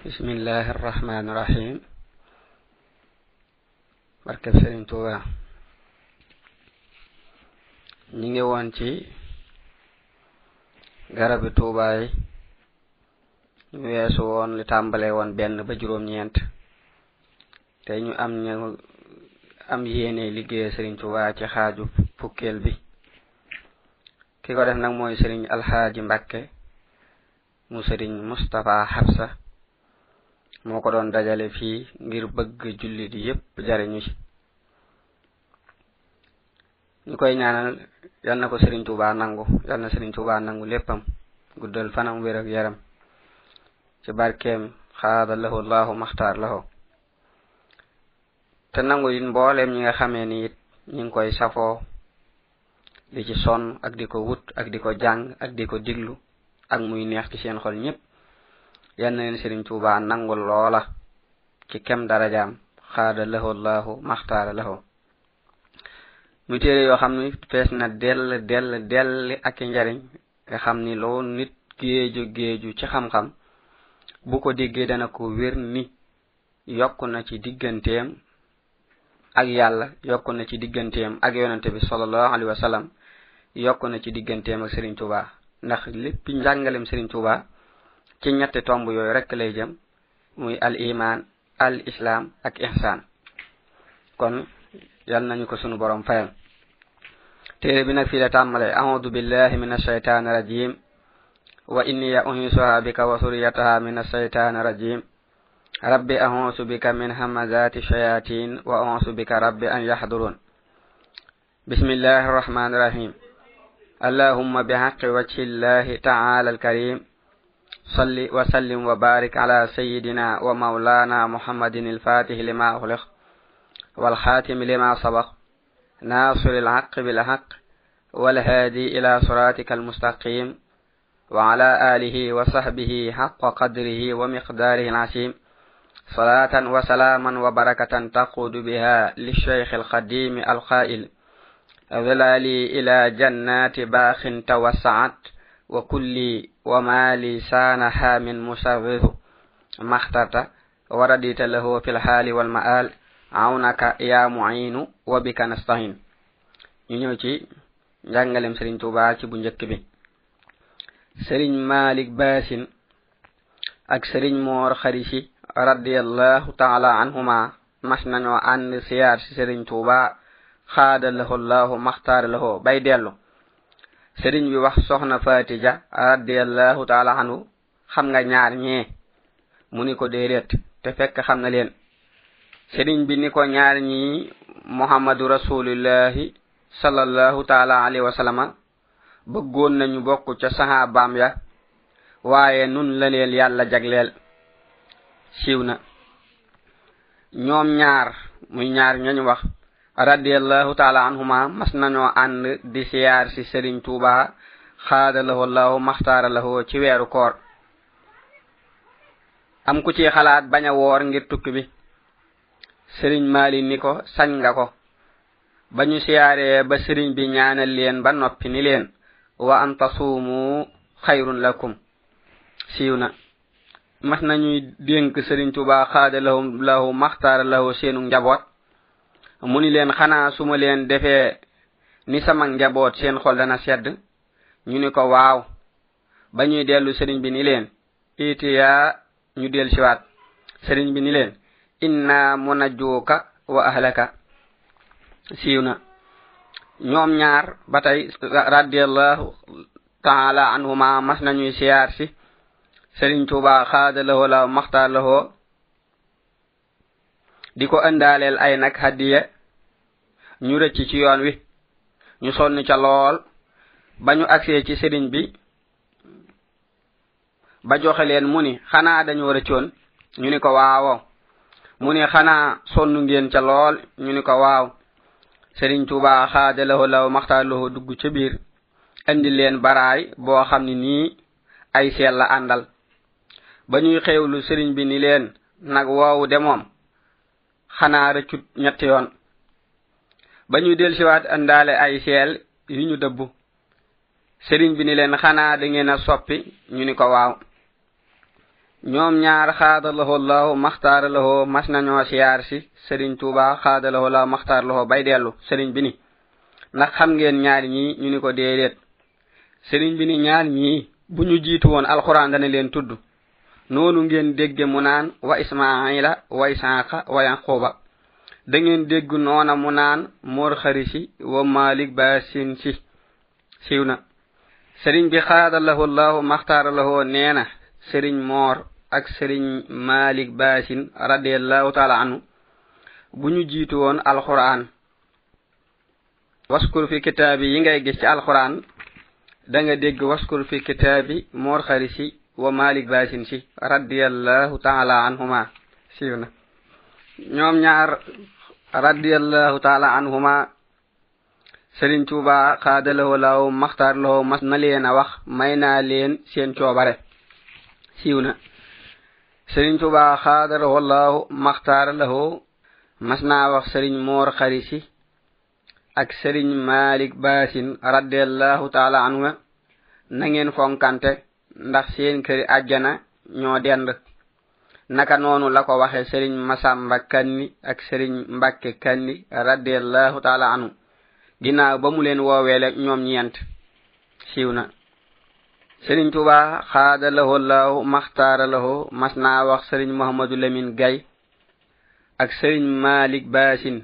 بسم الله الرحمن الرحيم barkeb sëriñ tuuba. Ñi ngi woon ci garabi tuuba yi. Ñu weesu woon li tàmbale woon benn ba juróom-ñeent. Te ñu am ñu am yéene liggéey sëriñ tuuba ci xaaju fukkeel bi. Ki ko def nag mooy sëriñ alxaaji mbàkke mu sëriñ mustapha xabsa moo ko doon dajale fii ngir bëgg jullit yépp jariñu ci. Ñu koy ñaanal yal na ko sëriñ tuuba nangu yal na sëriñ tuuba nangu léppam guddal fanam wér ak yaram ci barkeem xaada lahu allahu maxtaar lahu. Te nangu it mbooleem ñi nga xamee ni it ñi ngi koy safoo di ci sonn ak di ko wut ak di ko jàng ak di ko diglu ak muy neex ci seen xol ñépp. yal na leen sëriñ tuuba nangul loola ci kem darajaam xaada lahu llahu maxtaara lahu. Mu téere yoo xam ni fees na dell dell dell ak njariñ nga xam ni loo nit géeju géeju ci xam-xam bu ko déggee dana ko wér ni yokk na ci digganteem ak yàlla yokk na ci digganteem ak yonante bi salallahu alayhi wa sallam yokk na ci digganteem ak sëriñ tuuba ndax lépp njàngalem sëriñ tuuba ci ñetti tomb yooyu rek lay jëm muy al iman al islam ak ihsan kon yal nañu ko sunu borom fayal téere bi nag fii la tàmmale audu billahi min alshaytan rajim wa inni uhisuha bika wa suriyataha min alshaytan rajim rabbi ahusu bika min hamazati shayatin wa ahusu bika rabbi an yahdurun bismillahi arrahmani irrahim allahumma bihaqi wajhi llahi taala alkarim صل وسلم وبارك على سيدنا ومولانا محمد الفاتح لما أغلق والخاتم لما سبق ناصر الحق بالحق والهادي إلى صراطك المستقيم وعلى آله وصحبه حق قدره ومقداره العظيم. صلاة وسلاما وبركة تقود بها للشيخ القديم القائل ظلالي إلى جنات باخ توسعت وكل وما لسانها من مسوغ مختت ورديت له في الحال والمآل. عونك يا معين وبك نستعين. ينوتي جانغلم سرين توبا تي بو بي سرين مالك باسين اك سرين مور خريشي رضي الله تعالى عنهما مسنا ان سيار سرين توبا خاد له الله مختار له باي sëriñ bi wax soxna fatija radiallahu taala anhu xam nga ñaar ñee mu ni ko déedéet te fekk xam na leen. Sëriñ bi ni ko ñaar ñi muhammadu rasulillahi sallallahu taala alayhi wa sallama bëggoon nañu bokk ca sahabaam ya waaye nun la leen yàlla jagleel. Siiw na. Ñoom ñaar muy ñaar ñañu wax radiallahu taala anhuma mas nañoo ànd di siyaar si sëriñ tuuba xaada lahu allahu maxtaara lahu ci weeru koor. Am ku ci xalaat bañ a woor ngir tukki bi. Sëriñ maali ni ko sañ nga ko. Ba ñu siyaaree ba sëriñ bi ñaanal leen ba noppi ni leen wa an tasuumu xayrun lakum. Siiw na. Mas nañuy dénk sëriñ tuuba xaada lahu lahu maxtaara lahu seenu njaboot. mu ni leen xanaa su ma leen defee ni sama njaboot seen xol dana sedd. Ñu ni ko waaw. Ba ñuy dellu sëriñ bi ni leen itiya ñu del siwaat sëriñ bi ni leen inna munajjuuka wa ahlaka. Siiw na. Ñoom ñaar ba tey radiallahu taala anhuma mas nañuy siyaar si. Sëriñ tuuba xaada lahoo la maxtaar lahoo di ko ëndaaleel ay nag hadiya ñu rëcc ci yoon wi ñu sonn ca lool ba ñu agsee ci sëriñ bi ba joxe leen mu ni xanaa dañoo rëccoon? Ñu ni ko waawo mu ni xanaa sonn ngeen ca lool? Ñu ni ko waaw. Sëriñ tuuba xaadalaho law maxtaarloho dugg ca biir indi leen baraay boo xam ni nii ay seel la àndal. Ba ñuy xewlu sëriñ bi ni leen nag woowu de moom xanaa rëccut ñetti yoon. Ba ñuy del siwaat andaale ay seel yu ñu dëbb sëriñ bi ni leen xanaa da ngeen a soppi? Ñu ni ko waaw. Ñoom ñaar xaadalaho lahu maxtaaralaho mas nañoo siyaar si sëriñ tuuba xaadalaho lahu maxtaaralaho bay dellu. Sëriñ bi ni ndax xam ngeen ñaar ñii ñu ni ko déedéet. Sëriñ bi ni ñaar ñii bu ñu jiitu woon alxuraan dana leen tudd. noonu ngeen dégge mu naan wa ismaila wa isaaqa wa yaquba. Da ngeen dégg noona mu naan moor xarisi wa malik basin si. Siiw na sëriñ bi xaadalahu llahu maxtaara maxtaaralahoo nee na sëriñ moor ak sëriñ malik basin radiallahu taala anhu bu ñu jiitu woon alquran. Waskur fi kitaabi yi ngay gis ci alquran da nga dégg waskur fi kitaabi moor xarisi wa malik basin si radiyallahu taala anhuma. Siwna ñoom ñaar radiyallahu taala anhuma Serigne Touba xaadalawo law maxtaar loo mas na leen a wax may naa leen seen coobare. Siiw na. Serigne Touba xaadalawo law maxtaar loo mas naa wax Serigne Moor Xarisi ak Serigne Malik Basin radiyallahu taala anhu na ngeen fonkante. ndax seen këri àjjana ñoo dend. Naka noonu la ko waxe sëriñ masamba kanni ak sëriñ mbàkke kanni radiallahu taala anu ginnaaw ba mu leen wooweele ñoom ñeent. Siiw na. Sëriñ tuba xaada laho laahu maxtaara laho mas naa wax sëriñ mohamadu lamin gay ak sëriñ malik baasin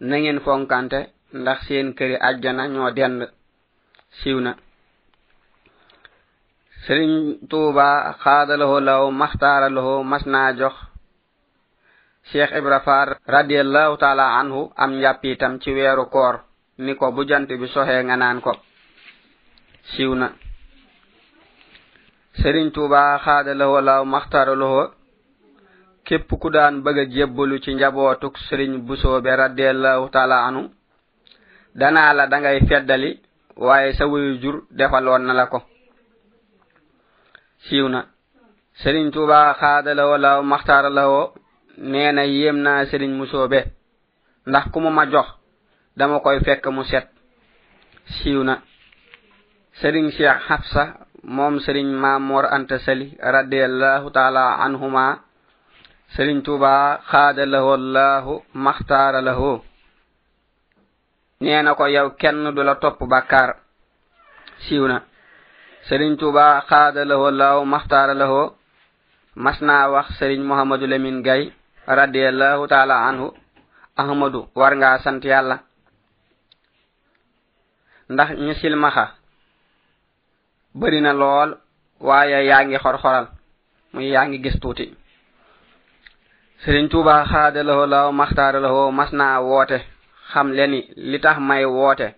na ngeen fonkante ndax seen këri àjjana ñoo dend. Siiw na. sëriñ tuuba xaadalaho law maxtaaralaho mas naa jox cheikh ibra faar radiallahu taala anhu am njàppitam ci weeru koor ni ko bu jant bi soxee nga naan ko. Siiw na. Sëriñ tuuba xaadalaho law maxtaaralaho képp ku daan bëgg a jébbalu ci njabootuk sëriñ busoobe radiallahu taala anhu danaa la dangay feddali waaye sa wuyu jur defaloon na la ko. siiw na sëriñ tuuba xaadala wala maxtaara la woo nee na yéem naa sëriñ musoobe. Ndax ku mu ma jox dama koy fekk mu set. Siiw na sëriñ cheikh xabsa moom sëriñ maamoor anta sali radiallahu taala anhuma. Sëriñ tuuba xaada lahoo laahu maxtaara lahoo nee na ko yow kenn du la topp bàkkaar. Siiw na sëriñ tuuba xaada lahoo law maxtaara lahoo mas naa wax sëriñ mohamadu lemin gay radiallahu taala anhu ahmadu war ngaa sant yàlla. Ndax ñu silmaxa bari na lool waaye yaa ngi xorxoral muy yaa ngi gis tuuti. Sëriñ tuuba xaada lahoo law maxtaara lahoo mas naa woote xam leni li tax may woote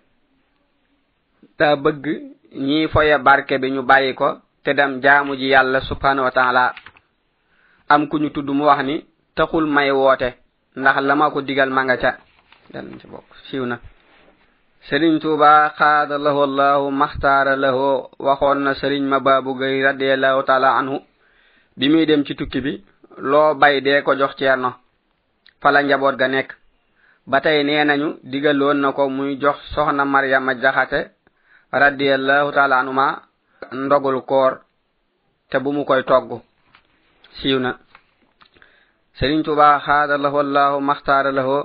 daa bëgg ñii foye barke bi ñu bàyyi ko te dem jaamu ji yàlla subhanahu wa taala. Am ku ñu tudd mu wax ni taxul may woote ndax la ma ko digal ma nga ca. Danañ ci bokk siiw na. Sëriñ tuuba xaada lahu allahu maxtaara lahu waxoon na sëriñ ma baabu gay radiallahu taala anhu bi muy dem ci tukki bi loo bay dee ko jox ceerno fala njaboot ga nekk. Ba tey nee nañu digaloon na ko muy jox soxna maryama jaxate radiallahu taala anuma ndogul koor te bu mu koy togg. Siiw na. Sëriñ tuba xaada lahu allahu maxtaara lahu.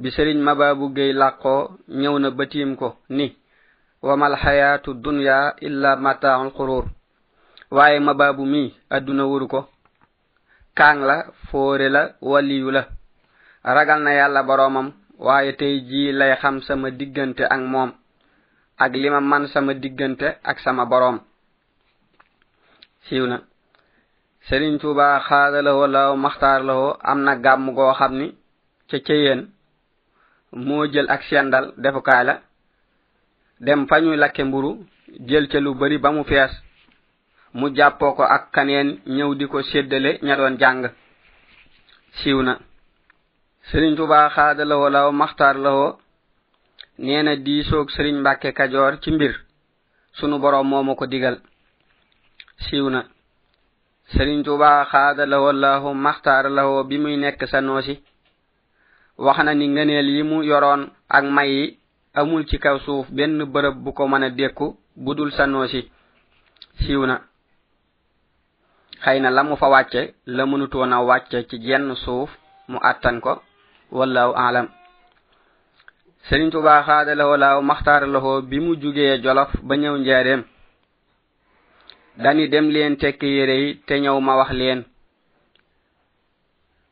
Bi sëriñ mababu géy làqoo ñëw na batiim ko ni wamal xayaatu dunya illa mataaxul xuruur waaye mababu mii adduna wuru ko. Kaang la foore la waliyu la. Ragal na yàlla boroomam waaye tey jii lay xam sama diggante ak moom. ak lima man sama diggante ak sama boroom. Siiw na. Sëriñ tuuba xaadalawoo law maxtaar lawoo am na gàmm goo xam ni ca cëyeen moo jël ak sendal defukaay la dem fa ñuy lakke mburu jël ca lu bari ba mu fees mu jàppoo ko ak kaneen ñëw di ko séddale ña doon jàng. Siiw na. Sëriñ tuuba xaadalawoo law maxtaar lawoo nee na diisoog sëriñ mbàkke kajoor ci mbir. Sunu boroom moo ko digal. Siiw na. Sëriñ tuuba xaada lahoo lahu maxtaara lahoo bi muy nekk sa noosi. Wax na ni ngëneel yi mu yoroon ak may yi amul ci kaw suuf benn bërëb bu ko mën a dékku budul sa noosi. Siiw na. Xëy na la mu fa wàcce la mënutoon a wàcce ci jenn suuf mu àttan ko. Wallahu aalam. sëriñ tuba xaada ho laaw maxtaara la bi mu jugee jolof ba ñëw njaareem. Dani dem leen tekki yére yi te ñëw ma wax leen.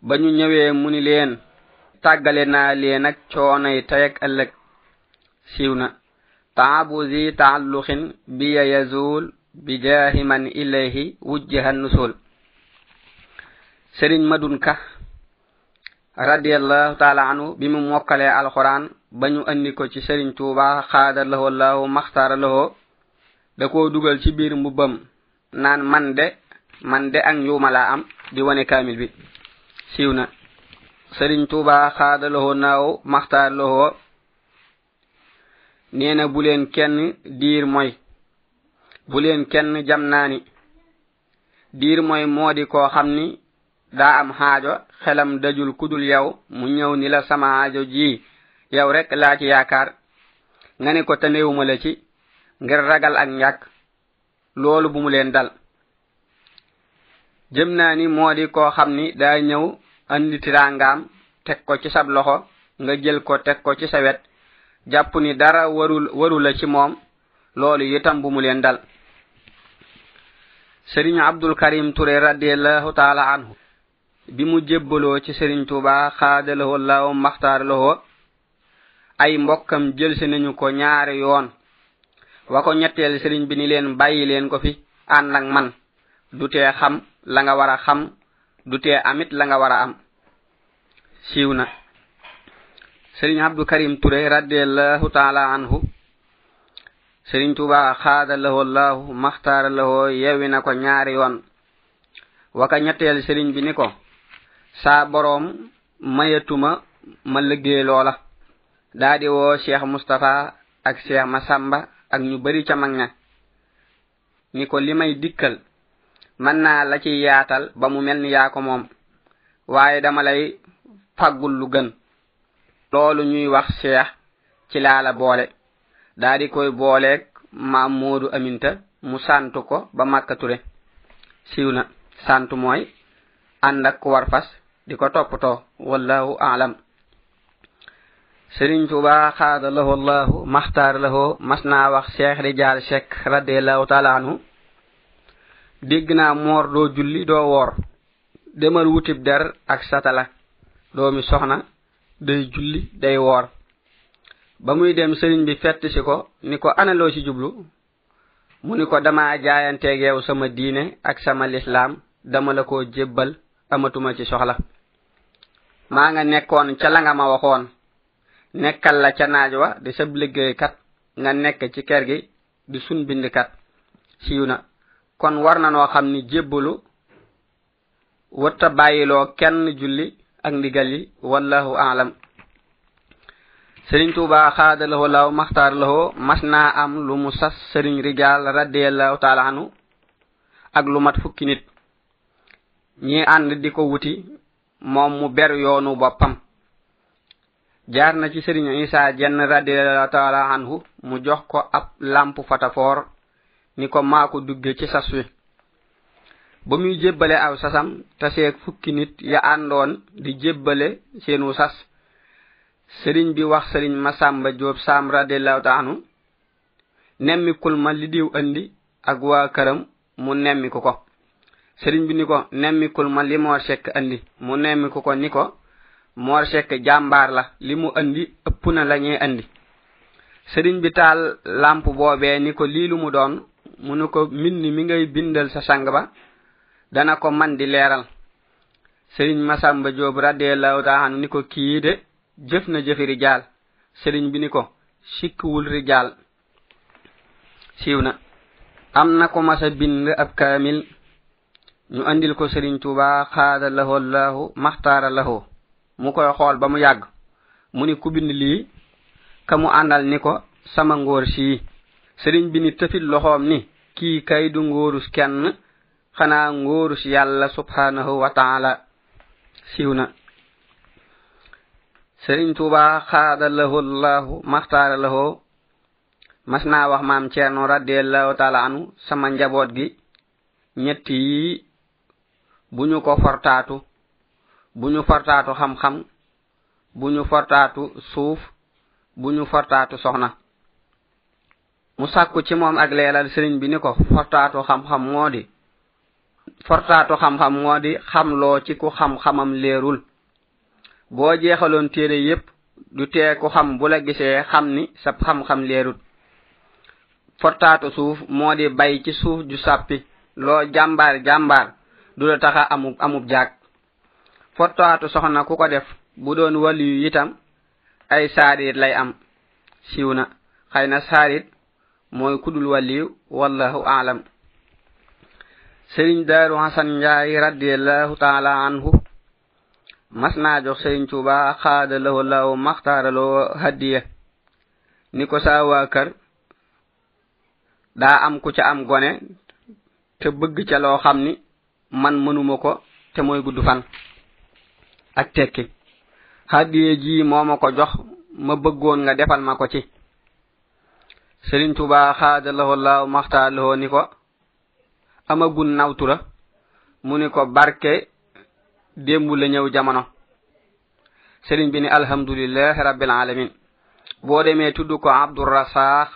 Ba ñu ñëwee mu ni leen tàggale naa leen ak coonay tey ak ëllëg. Siiw na. Taabu zi taalluxin biya yazul bi jaahi man ilayhi wujjiha nusul sëriñ madun ka radiallahu taala anhu bi mu mokkalee alquran ba ñu andi ko ci sëriñ tuuba xaada lahoo lahu maxtaara lahoo da koo dugal ci biir mbubbam naan man de man de ak njuuma laa am di wane kaamil bi. Siiw na. Sëriñ tuuba xaada lahoo naaw maxtaar lahoo nee na bu leen kenn diir moy bu leen kenn jam naani. Diir mooy moo di koo xam ni daa am xaajo xelam dajul kudul yow mu ñëw ni la sama xaajo ji yow rek laa ci yaakaar. Nga ne ko tanewuma la ci ngir ragal ak ñàkk. Loolu bu mu leen dal. Jëm naa ni moo di koo xam ni daa ñëw andi tirangaam teg ko ci sab loxo nga jël ko teg ko ci sa wet. Jàpp ni dara warul waru la ci moom. Loolu itam bu mu leen dal. Sëriñ abdul karim ture radiallahu taala anhu. Bi mu jébbaloo ci sëriñ tuuba xaadalahu allahu maxtaar lahu ay mbokkam jëlsi nañu ko ñaari yoon. Wa ko ñetteel sëriñ bi ni leen bàyyi leen ko fi ànd ak man. Du tee xam la nga war a xam du tee amit la nga war a am. Siiw na. Sëriñ abdou karim touré radiallahu taala anhu sëriñ tuba xaada lahoo llahu maxtaara lahoo yewwi na ko ñaari yoon. Waka ñetteel sëriñ bi ni ko saa boroom mayatuma ma liggéey loola. daa di woo cheikh mustapha ak cheikh masamba ak ñu bari ca mag ña. Ni ko li may dikkal mën naa la ci yaatal ba mu mel ni yaa ko moom waaye dama lay faggul lu gën. Loolu ñuy wax cheikh ci laa la boole. Daa di koy booleeg maam moodu aminta mu sant ko ba màkkature siiw na sant mooy ànd ak ku war fas di ko toppatoo wallahu aalam sëriñ tuba xaada lahu maxtaar lahu mas naa wax cheikh Rijaal chek radiallahu taala anhu. Dégg naa moor doo julli doo woor. Demal wutib der ak satala. Doomi soxna day julli day woor. Ba muy dem sëriñ bi fett si ko ni ko analoo ci jublu? Mu ni ko dama jaayanteeg yow sama diine ak sama lislaam dama la ko jébbal amatuma ci soxla. Maa nga nekkoon ca la nga ma waxoon. nekkal la ca naaj wa di sab liggéeykat nga nekk ci kër gi di sun bind kat siiw na. Kon war na noo xam ni jébbalu wëtta bàyyiloo kenn julli ak ndigal yi wallahu aalam sëriñ tuuba xaadalaho law maxtaar laho mas naa am lu mu sas sëriñ rijaal radiallahu taala anu ak lu mat fukki nit. Ñi ànd di ko wuti moom mu ber yoonu boppam. jaar na ci sëriñ isa jenn radiallahu taala anhu mu jox ko ab lamp fatafoor ni ko maa ko dugge ci sas wi. Ba muy jébbale aw sasam taseeg fukki nit ya àndoon di jébbale seenu sas. Sëriñ bi wax sëriñ masamba joob saam radiallahu taala anhu nemmikul ma li diw andi ak waa këram mu nemmiku ko. Sëriñ bi ni ko nemmikul ma li moo sekk andi mu nemmiku ko ni ko moor sekk jàmbaar la li mu andi ëpp na la ñuy andi. Sëriñ bi taal lamp boobee ni ko lii lu mu doon mu nu ko mbind mi ngay bindal sa sang ba dana ko man di leeral. Sëriñ masamba joob radiallahu taala anu ni ko kii de jëf na jëfi rijaal. Sëriñ bi ni ko sikkiwul rijaal. Siiw na. Am na ko masa bind ab kaamil ñu andil ko sëriñ tuuba xaada lahu allahu maxtaara lahu mu koy xool ba mu yàgg. Mu ni ku bind lii ka mu àndal ni ko sama ngóor sii. Sëriñ bi ni tëfit loxoom ni kii kay du ngóorus kenn xanaa ngóorus yàlla subhanahu wa taala. Siiw na. Sëriñ tuuba xaada lahu llahu maxtaara lahoo mas naa wax maam ceerno radiallahu taala anu sama njaboot gi ñett yi bu ñu ko fortaatu buñu fortaatu xam-xam buñu fortaatu suuf buñu fortaatu soxna. Mu sàkku ci moom ak leelal sëriñ bi ni ko fortaatu xam-xam moo di fortaatu xam-xam moo di xamloo ci ku xam-xamam leerul. Boo jeexaloon téere yépp du tee ku xam bu la gisee xam ni sab xam-xam leerul fortaatu suuf moo di bay ci suuf ju sàppi. Loo jàmbaar jàmbaar du la taxa amub amub jaag. fottoatu soxna ku ko def bu doon waliyu itam ay saarit lay am. Siiw na. Xëy na saarit mooy kudul waliyu wallahu aalam. Sëriñ daaru hasan njaay radiallahu taala anhu mas naa jox sëriñ tuuba xaada lahu law maxtaaraloo haddiya ni ko saa waa kër daa am ku ca am gone te bëgg ca loo xam ni man mënuma ko te mooy gudd fan. ak tekki. Hàddiye ji mooma ko jox ma bëggoon nga defal ma ko ci. Sëriñ tubaa xaadalahoo laaw maxtaalahoo ni ko amagun nawtura mu ni ko barke démb la ñëw jamono. Sëriñ bi ni alhamdulilah rabbil alamin. Boo demee tudd ko abdurasaax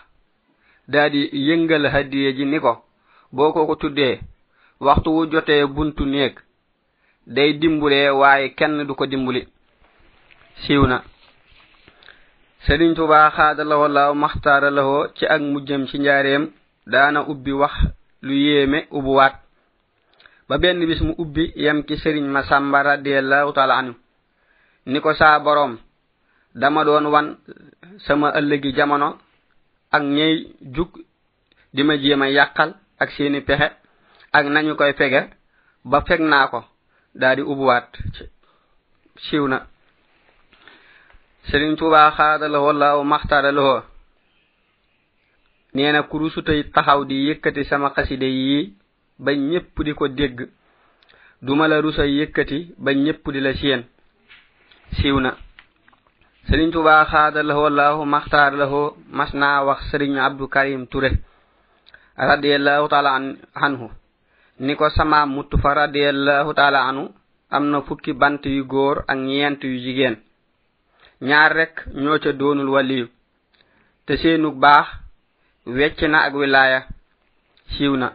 daa di yëngal hadiye ji ni ko. Boo ko ko tuddee waxtu wu jotee buntu néeg day dimbulee waaye kenn du ko dimbuli. Siiw na. Sëriñ tubaa xaadalawoo laaw maxtaaralawoo ci ak mujjam ci njaareem daana ubbi wax lu yéeme ubbuwaat ba benn bis mu ubbi yem ci sëriñ ma sàmba radiallahu taala anhu. Ni ko saa boroom dama doon wan sama ëllëgi jamono ak ñey jug di ma jéem yàqal ak seeni pexe ak nañu koy fege ba feg naa ko. daadi ubuwaat. Siiw na. Sëriñ tuubaa xaada la walla aw maxtaara la nee na kurusu tey taxaw di yëkkati sama xaside yi ba ñépp di ko dégg. Duma la rusa yëkkati ba ñépp di la siyeen siiw na. Sëriñ tuubaa xaada la walla aw maxtaara la mas naa wax sëriñ abdou karim ture radiallahu taala anhu. ni ko sama muttufa radiyallahu taala anu am na fukki bant yu góor ak ñeent yu jigéen. Ñaar rek ñoo ca doonul waliyu. Te seenu baax wecc na ak wilaaya siiw na.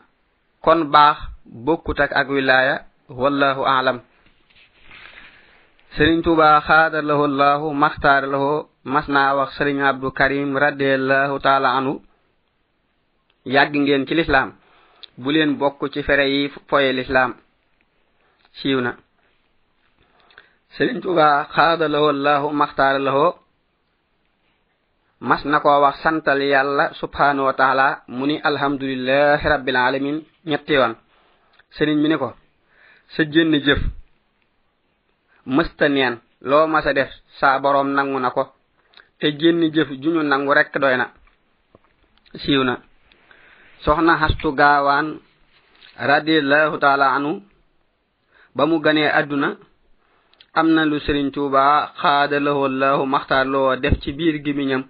Kon baax bokkut ak ak wilaaya wallahu alam. Sëriñ tuba xaadalaho llahu maxtaaralaho mas naa wax sëriñ abdou karim radiallahu taala anu yàgg ngeen ci lislaam. bu leen bokk ci fere yi foye lislaam siiw na. Sëriñ tuba xaada lahoo llahu maxtaara lahoo mas na koo wax santal yàlla subhanahu wa taala mu ni alhamdulilahi rabbil alamin ñetti yoon. Sëriñ mi ni ko sa jënn jëf mësta neen loo mas a def saa boroom nangu na ko te jënn jëf juñu nangu rekk doy na. Siiw na. soxna hastu gaawaan radiallahu taala anu ba mu ganee àdduna am na lu sëriñ tuuba xaadalahoo maxtaar loo def ci biir gimiñam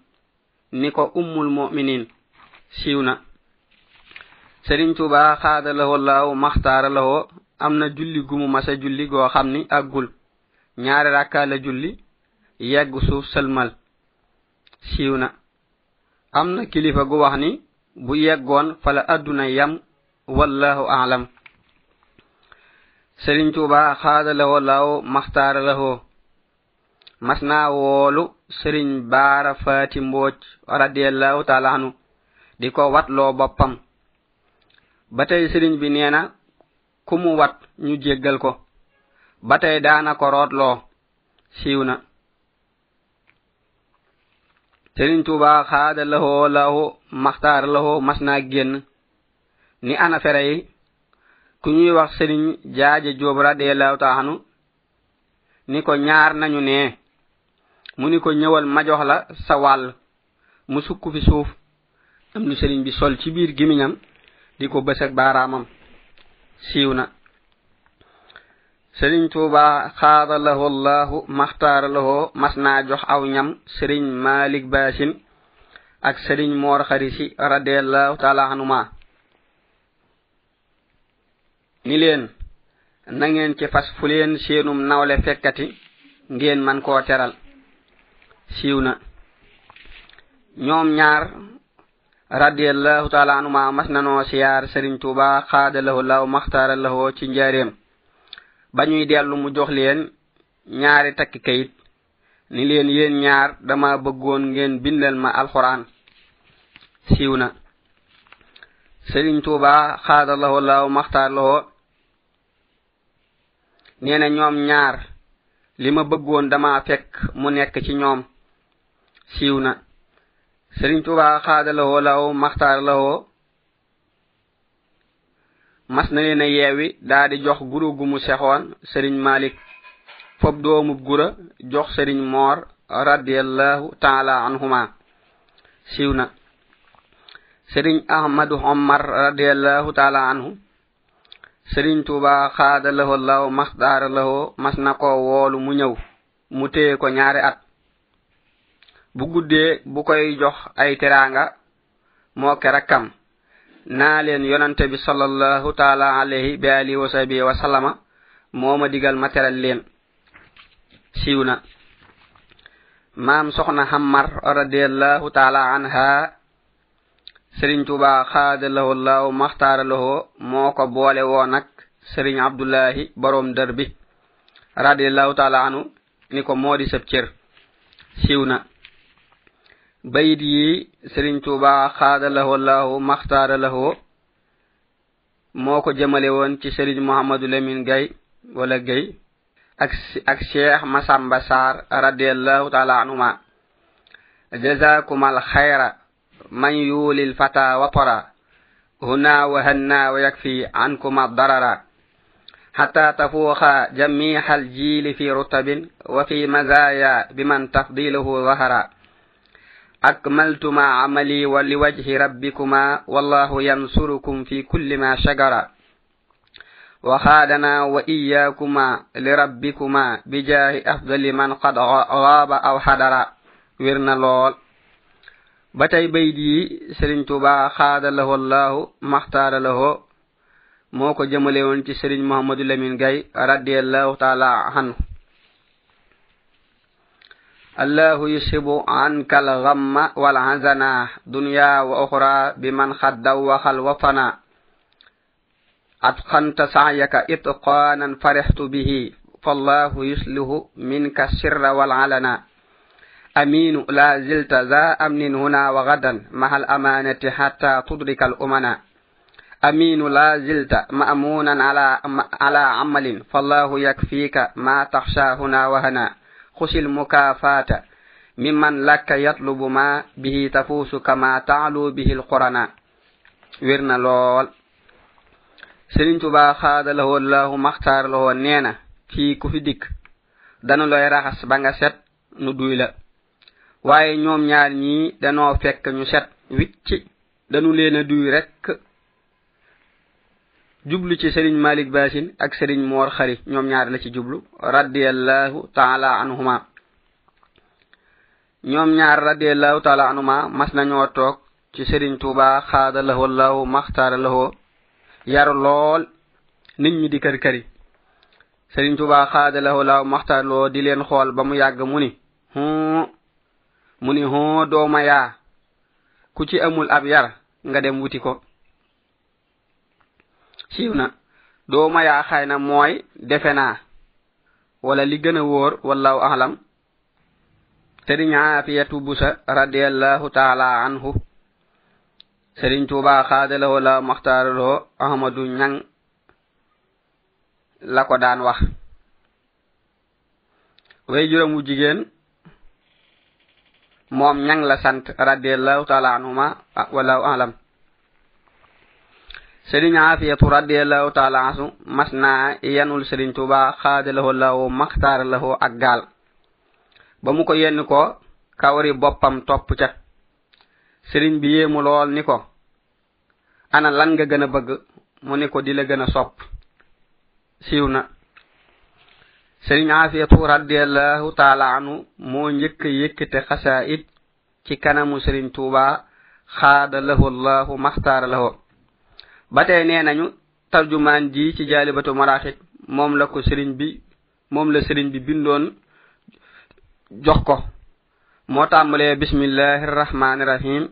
ni ko ummul muminin siiw na. Sëriñ tuuba xaadalahoo maxtaara lahoo am na julli gumu masa julli goo xam ni àggul ñaari rakka la julli yegg suuf sëlmal siiw na. Am na kilifa gu wax ni bu yeggoon fala adduna yam wallahu aalam sëriñ tuuba xaada lahoo laawo maxtaara lahoo mas naa woolu sëriñ baara faati mbooj radiallahu taala anu di ko watloo boppam. Ba tey sëriñ bi nee na ku mu wat ñu jéggal ko. Ba tey daana ko rootloo. Siiw na. Serigne Touba xaada lahoo lahoo maxtaar lahoo mas naa génn. Ni ana fere yi ku ñuy wax Serigne jaaje Jóob radiyallahu taala ni ko ñaar nañu ne mu ni ko ñëwal ma jox la sa wàll mu sukk fi suuf. Am lu sëriñ bi sol ci biir gimiñam di ko bës ak baaraamam. Siiw na. sëriñ tuuba xaada lahu llahu maxtaara lahoo mas naa jox aw ñam sëriñ malik baasin ak sëriñ moor xarisi radiallahu taala anuma ni leen na ngeen ci fas fu leen seenum nawle fekkati ngeen man koo teral. Siiw na. Ñoom ñaar radiallahu taala anuma mas nanoo siyaar sëriñ tuuba xaada lahu llahu maxtaara lahoo ci njaareem. ba ñuy dellu mu jox leen ñaari takki kayit ni leen yéen ñaar dama bëggoon ngeen bindal ma alxuraan. Siiw na. Sëriñ tuuba xaada lahu law maxtaar lahoo nee na ñoom ñaar li ma bëggoon dama fekk mu nekk ci ñoom. Siiw na. Sëriñ tuuba xaada lahoo law maxtaar lahoo mas na leen a yeewi daa di jox guru gu mu sexoon sëriñ malik fob doomu gura jox sëriñ moor radiallahu taala anhuma. Siiw na. Sëriñ ahmadu omar radiallahu taala anhu sëriñ tuuba xaada laho law mas daara laho mas na ko woolu mu ñëw mu téye ko ñaari at. Bu guddee bu koy jox ay teraanga moo ke rakkam. naa leen yonante bi sallallahu taala alayhi bi alihi wa sahbihi wa sallama moo ma digal ma teral leen. Siiw na. Maam soxna hammar radiallahu taala anha sëriñ tuba xaadalahu llahu maxtaara maxtaaralahu moo ko boole woo nag sëriñ abdullahi borom dër bi radiallahu taala anu ni ko moo di sëb cër. Siiw na. Bayit yi sëriñ tuba xaada lahu llahu maxtaara lahu moo ko jëmale woon ci sëriñ mohamadou lamin gay wala gay ak ak cheikh masamba sar radiallahu taala anhuma jazakum alxayra man yuli lfata watara huna wahanna wayakfi ankum addarara حتى تفوخ جميع الجيل في رتب وفي مزايا بمن تفضيله ظهر أكملت ما عملي ولوجه ربكما والله ينصركم في كل ما شجر وخادنا وإياكما لربكما بجاه أفضل من قد غاب أو حضر ورنا لول بتاي بيدي سرين توبا خاد له الله مختار له موكو جملي ونتي سرين محمد لمن غاي رضي الله تعالى عنه الله يسب عنك الغم والعزنا دنيا وأخرى بمن خد وخل وفنا أتقنت سعيك إتقانا فرحت به فالله يسله منك السر والعلنا أمين لا زلت ذا أمن هنا وغدا مع الأمانة حتى تدرك الأمنا أمين لا زلت مأمونا على, على عمل فالله يكفيك ما تخشى هنا وهنا. خش المكافاة ممن لك يطلب ما به تفوس كما تعلو به القرنا ورنا لول sëriñ tuba xaada la woon lahu maxtaar la woon nee na fii ku fi dikk danu loy raxas ba nga set nu duy la waaye ñoom ñaar ñii danoo fekk ñu set wicci danu leen a duy rekk jublu ci sëriñ malik basin ak sëriñ moor xari ñoom ñaar la ci jublu radiallahu taala anhuma. Ñoom ñaar radiallahu taala anhuma mas nañoo toog ci sëriñ tuuba xaada lahu allahu maxtaara lahu yar lool nit ñi di kër këri. Sëriñ tuuba xaada lahu allahu maxtaara loo di leen xool ba mu yàgg mu ni huu mu ni huu dooma yaa ku ci amul ab yar nga dem wuti ko. siiw na dooma yaa xay na mooy defe naa. Wala li gën a wóor wallahu ahlam sëriñ aafiyatu busa radiallahu taala anhu. Sëriñ tuuba xaadalahoo la maxtaaraloo ahmadu ñang la ko daan wax. Way juróom wu jigéen moom ñang la sant radiallahu taala anhuma wallahu alam. serigne afiyatu radiyallahu ta'ala anhu masna yanul serigne touba khadalahu lahu makhtar lahu ak gal ba mu ko yenn ko kawri boppam topp ca. Serigne bi yemu lool ni ko ana lan nga gëna bëgg? Mu ni ko di la gëna sopp. Siiw na. Serigne afiyatu radiyallahu ta'ala anhu moo njëkk yëkkate xasaid ci kanamu serigne touba khadalahu lahu makhtar lahu ba tey nee nañu tarjumaan ji ci jaalibatu maraaxit moom la ko sëriñ bi moom la sëriñ bi bindoon jox ko. Moo tàmbalee bismillahi rahmaani rahim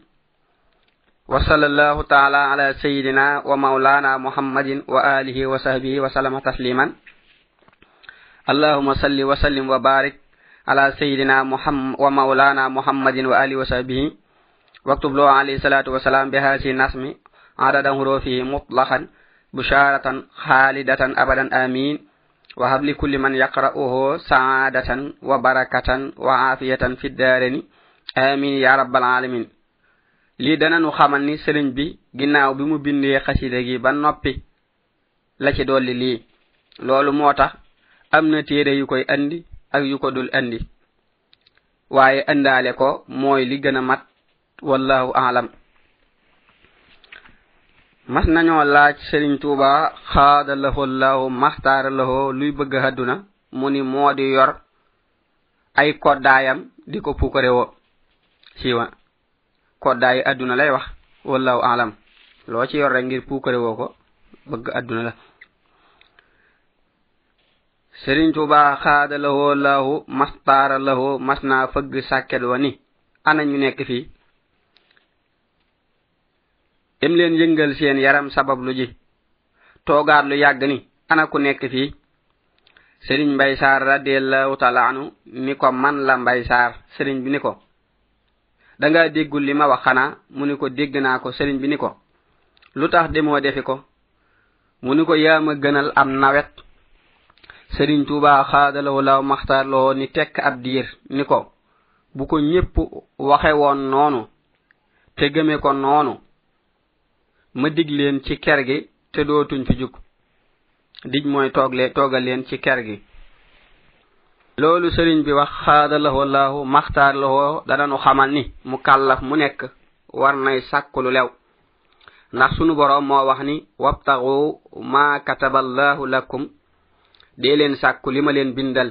wa sallallahu taala ala sayidina wa maulana muhammadin wa alihi wa sahbihi wa sallama tasliman allahuma salli wa sallim wa barik ala sayidina muhammad wa maulana muhammadin wa alihi wa sahbihi. واكتب له عليه الصلاة والسلام بهذه النسم nasmi adadan hurufihi mutlaqan busharatan khalidatan abadan amin وهب لكل من يقرأه سعادة وبركة وعافية في الدارين آمين يا رب العالمين li dana nu xamal ni sëriñ bi ginnaaw bi mu bindee xasida gi ba noppi la ci dolli lii loolu moo tax am na téere yu koy andi ak yu ko dul andi waaye andaale ko mooy li gën a mat wallahu aalam mas nañoo laaj sëriñ tuuba xaada lahoo lahu maxtaara lahoo luy bëgg àdduna mu ni moo di yor ay koddaayam di ko puukare woo. Siiwa koddaay àdduna lay wax wallahu alam loo ci yor rek ngir puukare woo ko bëgg àdduna la. Sëriñ tuuba xaada lahoo lahu maxtaara lahoo mas naa fëgg sàkket wa ni ana ñu nekk fii? dem leen yëngal seen yaram sabab lu ji. Toogaat lu yàgg ni ana ku nekk fii? Sëriñ mbay saar radiallahu taala anu ni ko man la mbay saar? Sëriñ bi ni ko da nga déggul li ma wax xanaa? Mu ni ko dégg naa ko. Sëriñ bi ni ko lu tax demoo defi ko? Mu ni ko yaa ma gënal am nawet. Sëriñ tuuba xaadalawu law maxtaar loo ni tekk ab diir ni ko bu ko ñépp waxe woon noonu te gëme ko noonu ma dig leen ci ker gi te dootuñ fi jug. Dij mooy toogle toogal leen ci ker gi. Loolu sëriñ bi wax xaada lahu allahu maxtaar lahu woo dananu xamal ni mu kàllaf mu nekk war nay sàkku lu lew. Ndax sunu boroom moo wax ni wabtaxu ma kataba allahu lakum dee leen sàkku li ma leen bindal.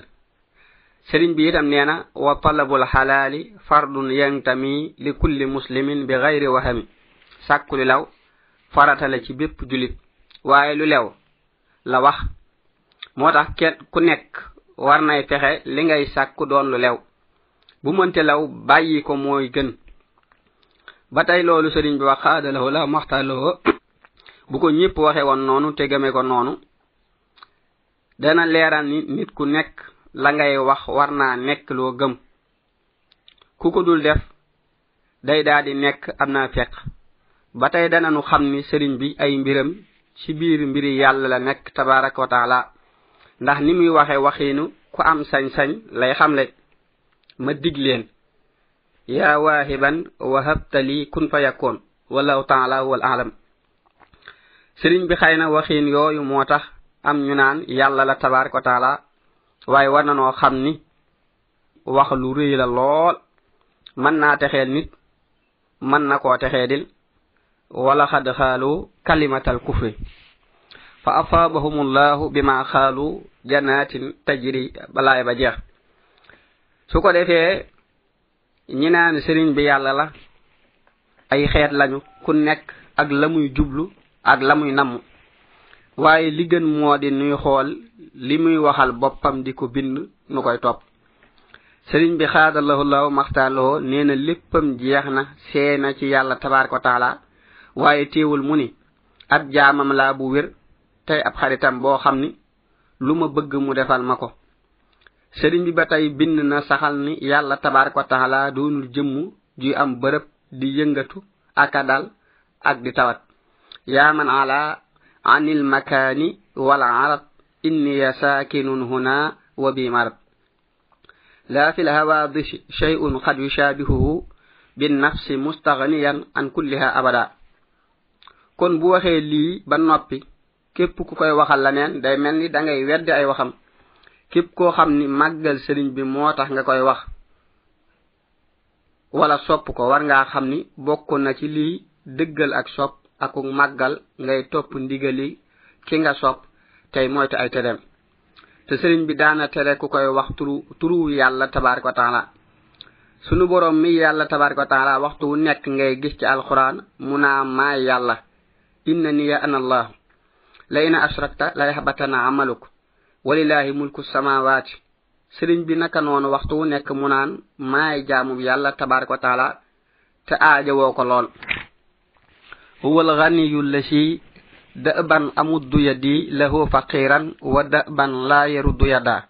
Sëriñ bi itam nee na wa talabul xalaali fardun yantami li kulli muslimin bi gayri wahami. Sàkku lu law farata la ci bépp julit waaye lu lew la wax. Moo tax kenn ku nekk war nay fexe li ngay sàkku doon lu lew. Bu mënte law bàyyi ko mooy gën. Ba tey loolu sëriñ bi wax xaadalahu la maxtaloo bu ko ñëpp waxe woon noonu te gëme ko noonu dana leeral ni nit ku nekk la ngay wax war naa nekk loo gëm. Ku ko dul def day daal di nekk am naa feq ba tey dananu xam ni sëriñ bi ay mbiram ci biir mbiri yàlla la nekk tabaraka wa taala. Ndax ni muy waxe waxiinu ku am sañ-sañ lay xamle. Ma dig leen. Yaa waahiban wahabtali kun fa yakkoon wallahu taala wal alam. Sëriñ bi xëy na waxiin yooyu moo tax am ñu naan yàlla la tabaraka wa taala. Waaye war nanoo xam ni wax lu rëy la lool. Mën naa texeel nit mën na koo texeedil. walla xad xaalu kalimatal kufri. Fa asaabahumullahu bima xaalu jannatin tajri balaay ba jeex. Su ko defee ñi naan sëriñ bi yàlla la ay xeet lañu ku nekk ak la muy jublu ak la muy namm. Waaye li gën moo di nuy xool li muy waxal boppam di ko bind nu koy topp. Sëriñ bi xaadalahullahu maxtaanloo nee na léppam jeex na seena ci yàlla tabaaraka wa waaye teewul mu ni ab jaamam laa bu wér tey ab xaritam boo xam ni lu ma bëgg mu defal ma ko sëriñ bi ba tey bind na saxal ni yàlla tabaraka wa taala doonul jëmm juy am bërëb di yëngatu aka dal ak di tawat yaa man ala anil makaani wala arab inni ya saakinun huna wa bi marab لا في الهواضش شيء قد يشابهه بالنفس مستغنيا عن كلها أبدا kon bu waxee lii ba noppi képp ku koy waxal leneen day mel ni da ngay weddi ay waxam. Képp koo xam ni sëriñ bi moo tax nga koy wax wala sopp ko war ngaa xam ni na ci lii dëggal ak sopp aku màggal ngay topp ndigali ki nga sopp tey moytu ay tereem. Te sëriñ bi daana tere ku koy wax turu turu yàlla tabaraka wa taala. Sunu borom mi yàlla tabaraka wa taala waxtu wu nekk ngay gis ci alquran mu naa maay yàlla innani ya ana allah la ina ashrakta la yahbatana amaluk walillahi mulku samawati. Sëriñ bi naka noonu waxtu wu nekk mu naan maay jaamu yàlla tabaraka wa taala te aajawoo ko lool. Huwal ganiyu lasi da'ban amuddu yadi lahu faqiran wa da'ban la yaruddu yada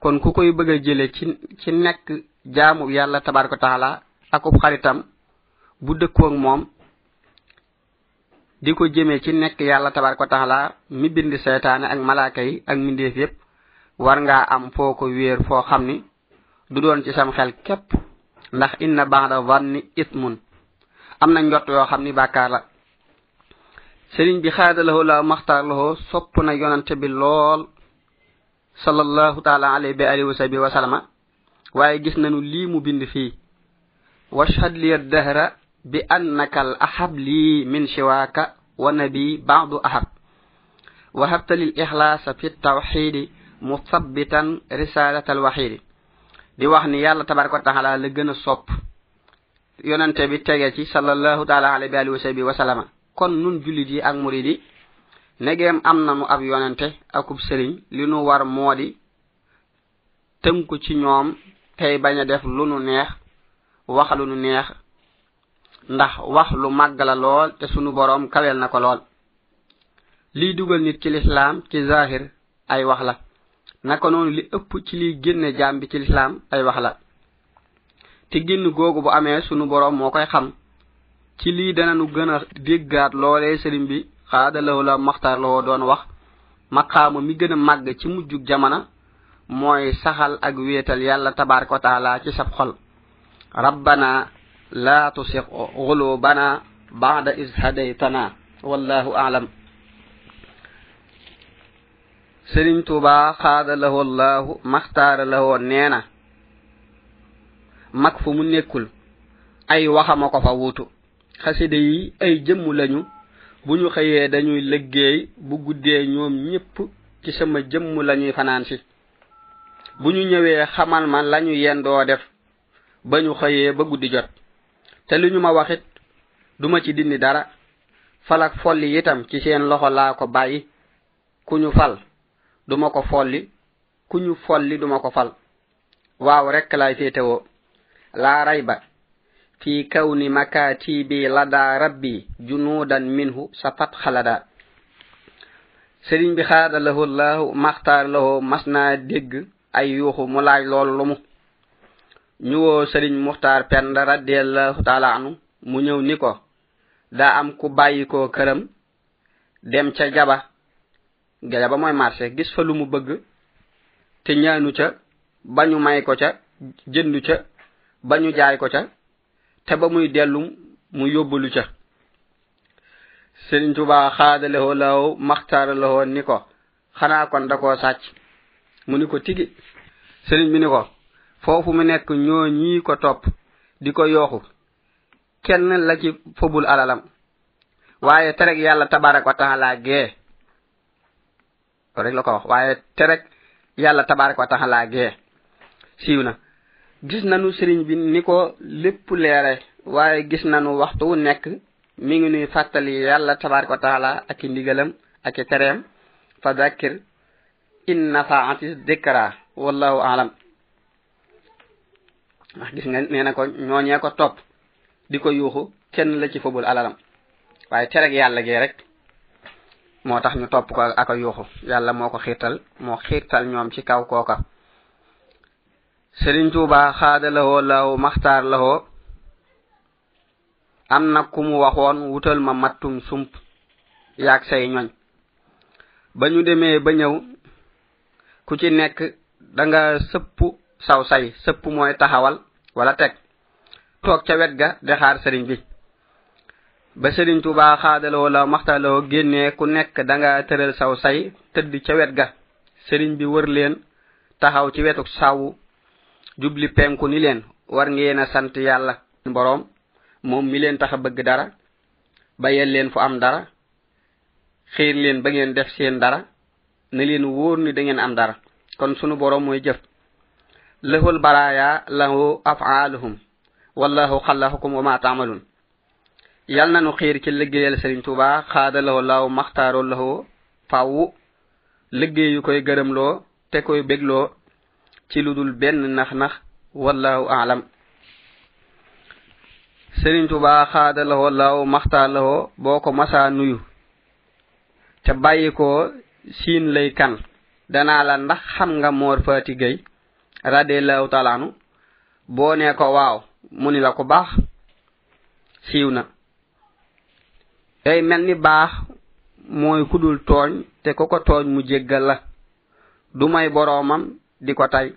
kon ku koy bëgg a jële ci ci nekk jaamu yàlla tabaraka wa taala akub xaritam bu dëkkoog moom di ko jëmee ci nekk yàlla tabaraka taala mi bind seytaane ak malaaka yi ak mindeef yépp war ngaa am foo ko wéer foo xam ni du doon ci sam xel képp ndax inna ba'da vanni ismun am na njott yoo xam ni bàkkaar la. Sëriñ bi xaadalahoo la maxtaar lahu sopp na yonante bi lool sallallahu taala alayhi bi alihi wasabi wa salama waaye gis nañu lii mu bind fii. Washhad li dahra bi annaka al ahab li min shiwaka wa nabi ba'du ahab وهبت للإخلاص في التوحيد مثبتا رسالة الوحيد di wax ni yàlla tabaraka wa taala la gën a sopp yonante bi tege ci sallallahu taala alayhi wa alihi wa sahbihi wa sallama kon nun julit yi ak murid yi negeem am nanu ab yonante akub sëriñ li nu war moo di tënku ci ñoom tey bañ a def lu nu neex wax lu nu neex ndax wax lu màgg la lool te sunu boroom kawel na ko lool. Liy dugal nit ci lislaam ci zahir ay wax la. Naka noonu li ëpp ci liy génne jaam bi ci lislaam ay wax la. Te génn googu bu amee sunu boroom moo koy xam. Ci lii dananu gën a déggaat loolee sëriñ bi xaada lahu la maxtaar lawoo doon wax. Maqaama mi gën a màgg ci mujjug jamana mooy saxal ak wéetal yàlla tabaraka wa taala ci sab xol. Rabbana la tusiq xulubana bada is hadaytana wallahu alam. Sëriñ tuuba xaada lahu allahu maxtaara lahoo neena mag fu mu nekkul ay waxama ko fa wuutu. Xasida yi ay jëmm lañu bu ñu xëyee dañuy liggéey bu guddee ñoom ñépp ci sama jëmm lañuy fanaan si. Bu ñu ñëwee xamal ma lañu yendoo def ba ñu xëyee ba guddi jot. te li ñu ma waxit duma ci dindi dara. Falak folli itam ci seen loxo laa ko bàyyi. Ku ñu fal duma ko folli. Ku ñu folli duma ko fal. Waaw rekk laay féetewoo. Laa ray ba fi kawni makatibi lada rabbi junudan minhu safat xalada sëriñ bi xaada lahu llahu maxtaar lahu mas naa dégg ay yuuxu mu laaj loolu lu mu ñuwoo sëriñ muxtaar pend radiallahu taala anu mu ñëw ni ko daa am ku bàyyi bàyyikoo këram dem ca jaba. Jaba mooy marché gis fa lu mu bëgg te ñaanu ca bañu may ko ca jëndu ca bañu jaay ko ca te ba muy dellu mu yóbbulu ca. Sëriñ tuba xaadalewoo law maxtaaralewoo ni ko xanaa kon da koo sàcc? Mu ni ko tigi. Sëriñ bi ni ko foofu mu nekk ñoo ñii ko topp di ko yooxu. Kenn la ci fobul alalam. Waaye tereg yàlla tabarak wa taala gee. Rek la ko wax. Waaye tereg yàlla tabarak wa taala gee. Siiw na. Gis nanu sëriñ bi ni ko lépp leere. Waaye gis nanu waxtu wu nekk mi ngi nuy fàttali yàlla tabarak wa taala ak i ndigalam ak i tereem. Fa dakir in nafaati dikra wallahu alam. ndax gis nga nee na ko ñooñee ko topp di ko yuuxu kenn la ci fobul alalam. Waaye tereg yàlla gee rek moo tax ñu topp ko ak a yuuxu. Yàlla moo ko xiirtal moo xiirtal ñoom ci kaw kooka. Sëriñ tuuba xaada lahoo law maxtaar lahoo. Am na ku mu waxoon wutal ma mattum sump yaag say ñoñ. Ba ñu demee ba ñëw ku ci nekk da nga sëpp saw say sëpp mooy taxawal wala teg. Toog ca wet ga de xaar sëriñ bi. Ba sëriñ Tuubaa xaadaloo la maxtaloo génnee ku nekk da nga tëral saw say tëdd ca wet ga. Sëriñ bi wër leen taxaw ci wetu sawu jubli penku ni leen war ngeen a sant yàlla boroom moom mi leen tax a bëgg dara bayal leen fu am dara xiir leen ba ngeen def seen dara na leen wóor ni da ngeen am dara. Kon sunu boroom mooy jëf. lahu albaraya lahu afaluhum. Wallahu xalaxukum wama tamalun. Yal nanu xiir ci liggéeyal sëriñ tuuba xaada lahu law maxtaaro lahu fàwwu liggéey yu koy gërëmloo te koy bégloo ci lu dul benn nax-nax wallahu alam. Sëriñ tuuba xaada lahu law maxtaar lahu boo ko masaa nuyu ca bàyyi ko siin lay kan danaa la ndax xam nga moor faati gay radiallahu taala anu boo nee ko waaw mu ni la ko baax siiw na. Day mel ni baax mooy kudul tooñ te ku ko tooñ mu jéggal la. Du may boroomam di ko tey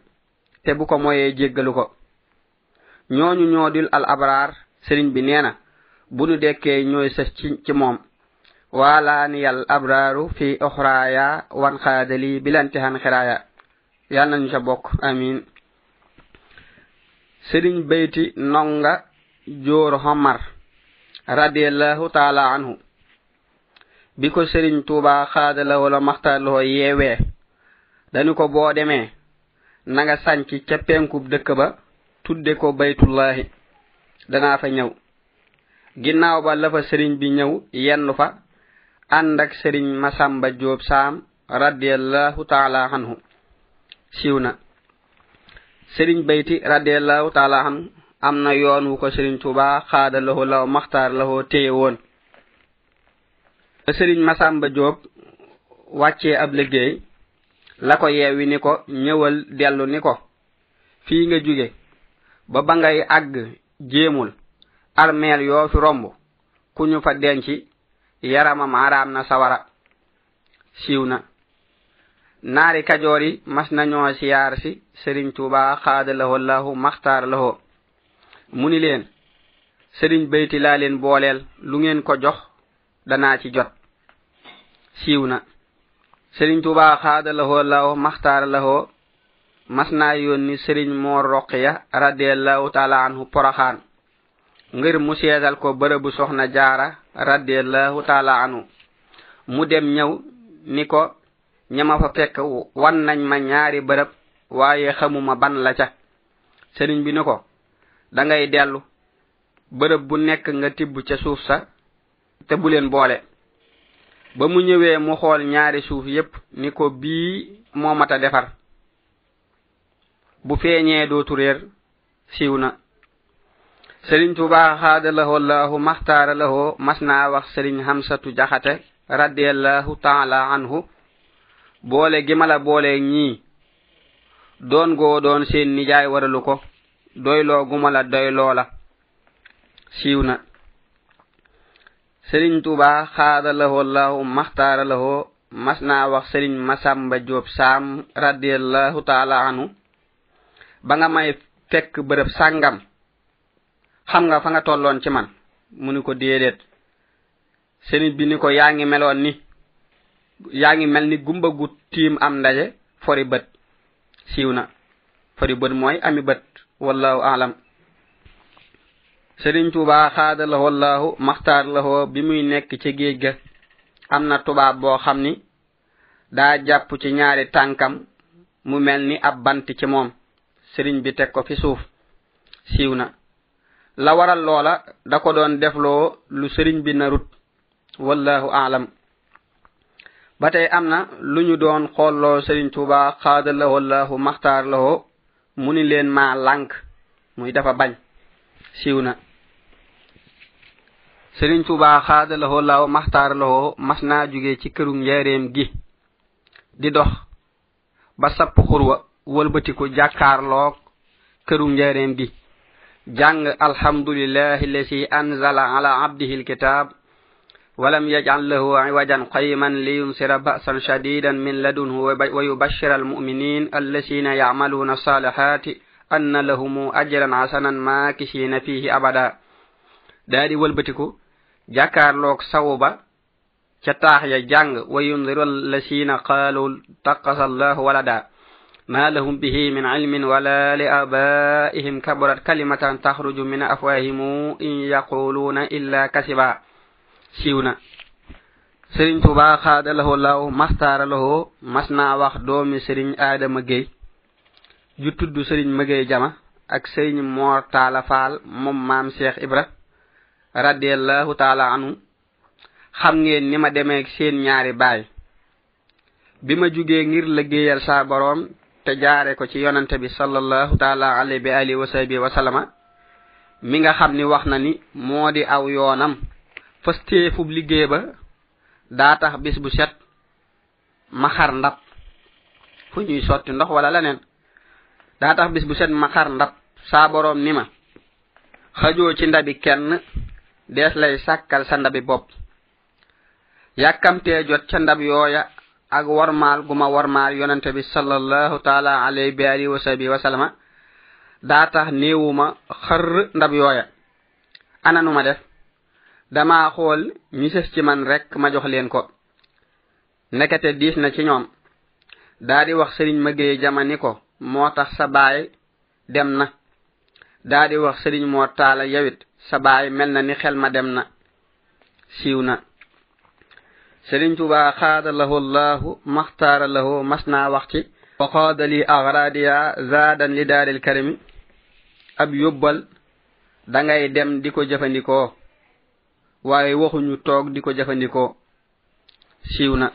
te bu ko moyee jéggalu ko. Ñooñu ñoo dil al abraar sëriñ bi nee na bu nu dekkee ñooy sës ci ci moom. Waalaani al abraaru fi oxraaya wan xaadali bilantihan xiraaya. yàlla nañu ca bokk. Amin. Sëriñ bayti nonga joor homar radiallahu taala anhu. Bi ko sëriñ tuuba xaadalawoo la maxtaaloo yeewee dañu ko boo demee na nga sànc ca penkub dëkk ba tudde ko baytullahi. Danaa fa ñëw. Ginnaaw ba la fa sëriñ bi ñëw yenn fa ànd ak sëriñ masamba joob saam radiallahu taala anhu. siiw na sëriñ bayti radiallahu taala an am na yoon wu ko sëriñ tuba xaada lawo law maxtaar lawo téye woon. Sëriñ masamba joob wàccee ab liggéey la ko yeewi ni ko ñëwal dellu ni ko fii nga jóge ba ba ngay àgg jéemul armeel yoo fi romb ku ñu fa denc yarama maaraam na sawara siiw na. naari kajoori mas nañoo siyaar si sëriñ tuuba xaada laho lahu maxtaar laho mu ni leen sëriñ bayti laa leen booleel lu ngeen ko jox danaa ci jot. Siiw na. Sëriñ tuuba xaada laho lahu maxtaar laho mas naa yónni sëriñ moor roqiya radiallahu taala anhu poroxaan ngir mu seetal ko bërëbu soxna jaara radiallahu taala anhu. Mu dem ñëw ni ko ñama fa fekk wan nañ ma ñaari bërëb waaye xamuma ban la ca. Sëriñ bi ni ko da ngay dellu. Bërëb bu nekk nga tibb ca suuf sa te bu leen boole. Ba mu ñëwee mu xool ñaari suuf yépp ni ko bii moo mata defar. Bu feeñee dootu réer siiw na. Sëriñ tuba xaadalahoo maxtaara lahoo mas naa wax sëriñ xamsatu jaxate radiallahu taala anhu boole gi mala boole ñii doon goo doon seen nijaay waralu ko. Doyloo gumala siiw na. Sëriñ tuba xaada lahoo lahu maxtaara lahoo mas naa wax sëriñ masamba joob saam radiallahu taala anu ba nga may fekk bërëb sàngam. Xam nga fa nga tolloon ci man? Mu ni ko déedéet. Sëriñ bi ni ko yaa ngi meloon ni. yaa ngi mel ni gumba gu tiim am ndaje fori bët. Siiw na. Fori bët mooy ami bët. Wallahu alam sëriñ tuuba xaada la wallahu maxtaar la hoo bi muy nekk ci géej ga. Am na tubaab boo xam ni daa jàpp ci ñaari tànkam mu mel ni ab bant ci moom. Sëriñ bi teg ko fi suuf. Siiw na. La waral loola da ko doon defloo lu sëriñ bi narut. Wallahu aalam. ba tey am na lu ñu doon xoolloo sëriñ tuuba xaada xaadalawoo lahu maxtaar lawoo mu ni leen maa lànk muy dafa bañ. Siiw na. Sëriñ tuuba xaada xaadalawoo lahu maxtaar lawoo mas naa jóge ci këru njeereem gi di dox ba sapp xurwa wëlbatiku jàkkaarloog këru njeereem gi. Jàng alhamdulillahi lesi anzala ala abdihi alkitab ولم يجعل له عوجا قيما لينصر بأسا شديدا من لدنه ويبشر المؤمنين الذين يعملون الصالحات أن لهم أجرا حسنا ماكثين فيه أبدا. دادي والبتكو جاكار لوك صوبا شتاح يا جانغ وينذر الذين قالوا تقص الله ولدا. ما لهم به من علم ولا لآبائهم كبرت كلمة تخرج من أفواههم إن يقولون إلا كسبا siwna. Sëriñ tuba xaada laho law mastaara laho mas naa wax doomi sëriñ aadama géy ju tudd sëriñ mëgéy jama ak sëriñ moor taala faal moom maam cheikh ibra radiallahu taala anu xam ngeen ni ma demee seen ñaari baay. Bi ma jugee ngir liggéeyal saa boroom te jaare ko ci yonante bi sallallahu taala alayhi wa alihi wa sahbihi wa sallama mi nga xam ni wax na ni moo di aw yoonam. fas téefub liggéey ba daa tax bis bu set ma xar ndab fu ñuy sotti ndox wala leneen. Daa tax bis bu set ma xar ndab. Saa boroom ni ma xajoo ci ndabi kenn dees lay sàkkal sa ndabi bopp. Yàkkamtee jot ca ndab yooya ak warmaal gu ma warmaal yonente bi sallallahu taala alayhi bi alihi wa sahbi wa sallama daa tax néewuma xër ndab yooya. Ana nu ma def? dama xool ñu sës ci man rek ma jox leen ko. Nekete diis na ci ñoom. Daa di wax sëriñ mëggee jama ni ko moo tax sa baay dem na. Daa di wax sëriñ moo taala yawit sa baay mel na ni xel ma dem na. Siiw na. Sëriñ tuba xaada lahu llahu maxtaara lahu mas naa wax ci wa qaada li agradiya zaadan li daaril karimi. Ab yóbbal da ngay dem di ko jëfandikoo. waaye waxuñu toog di ko jafandikoo siiw na.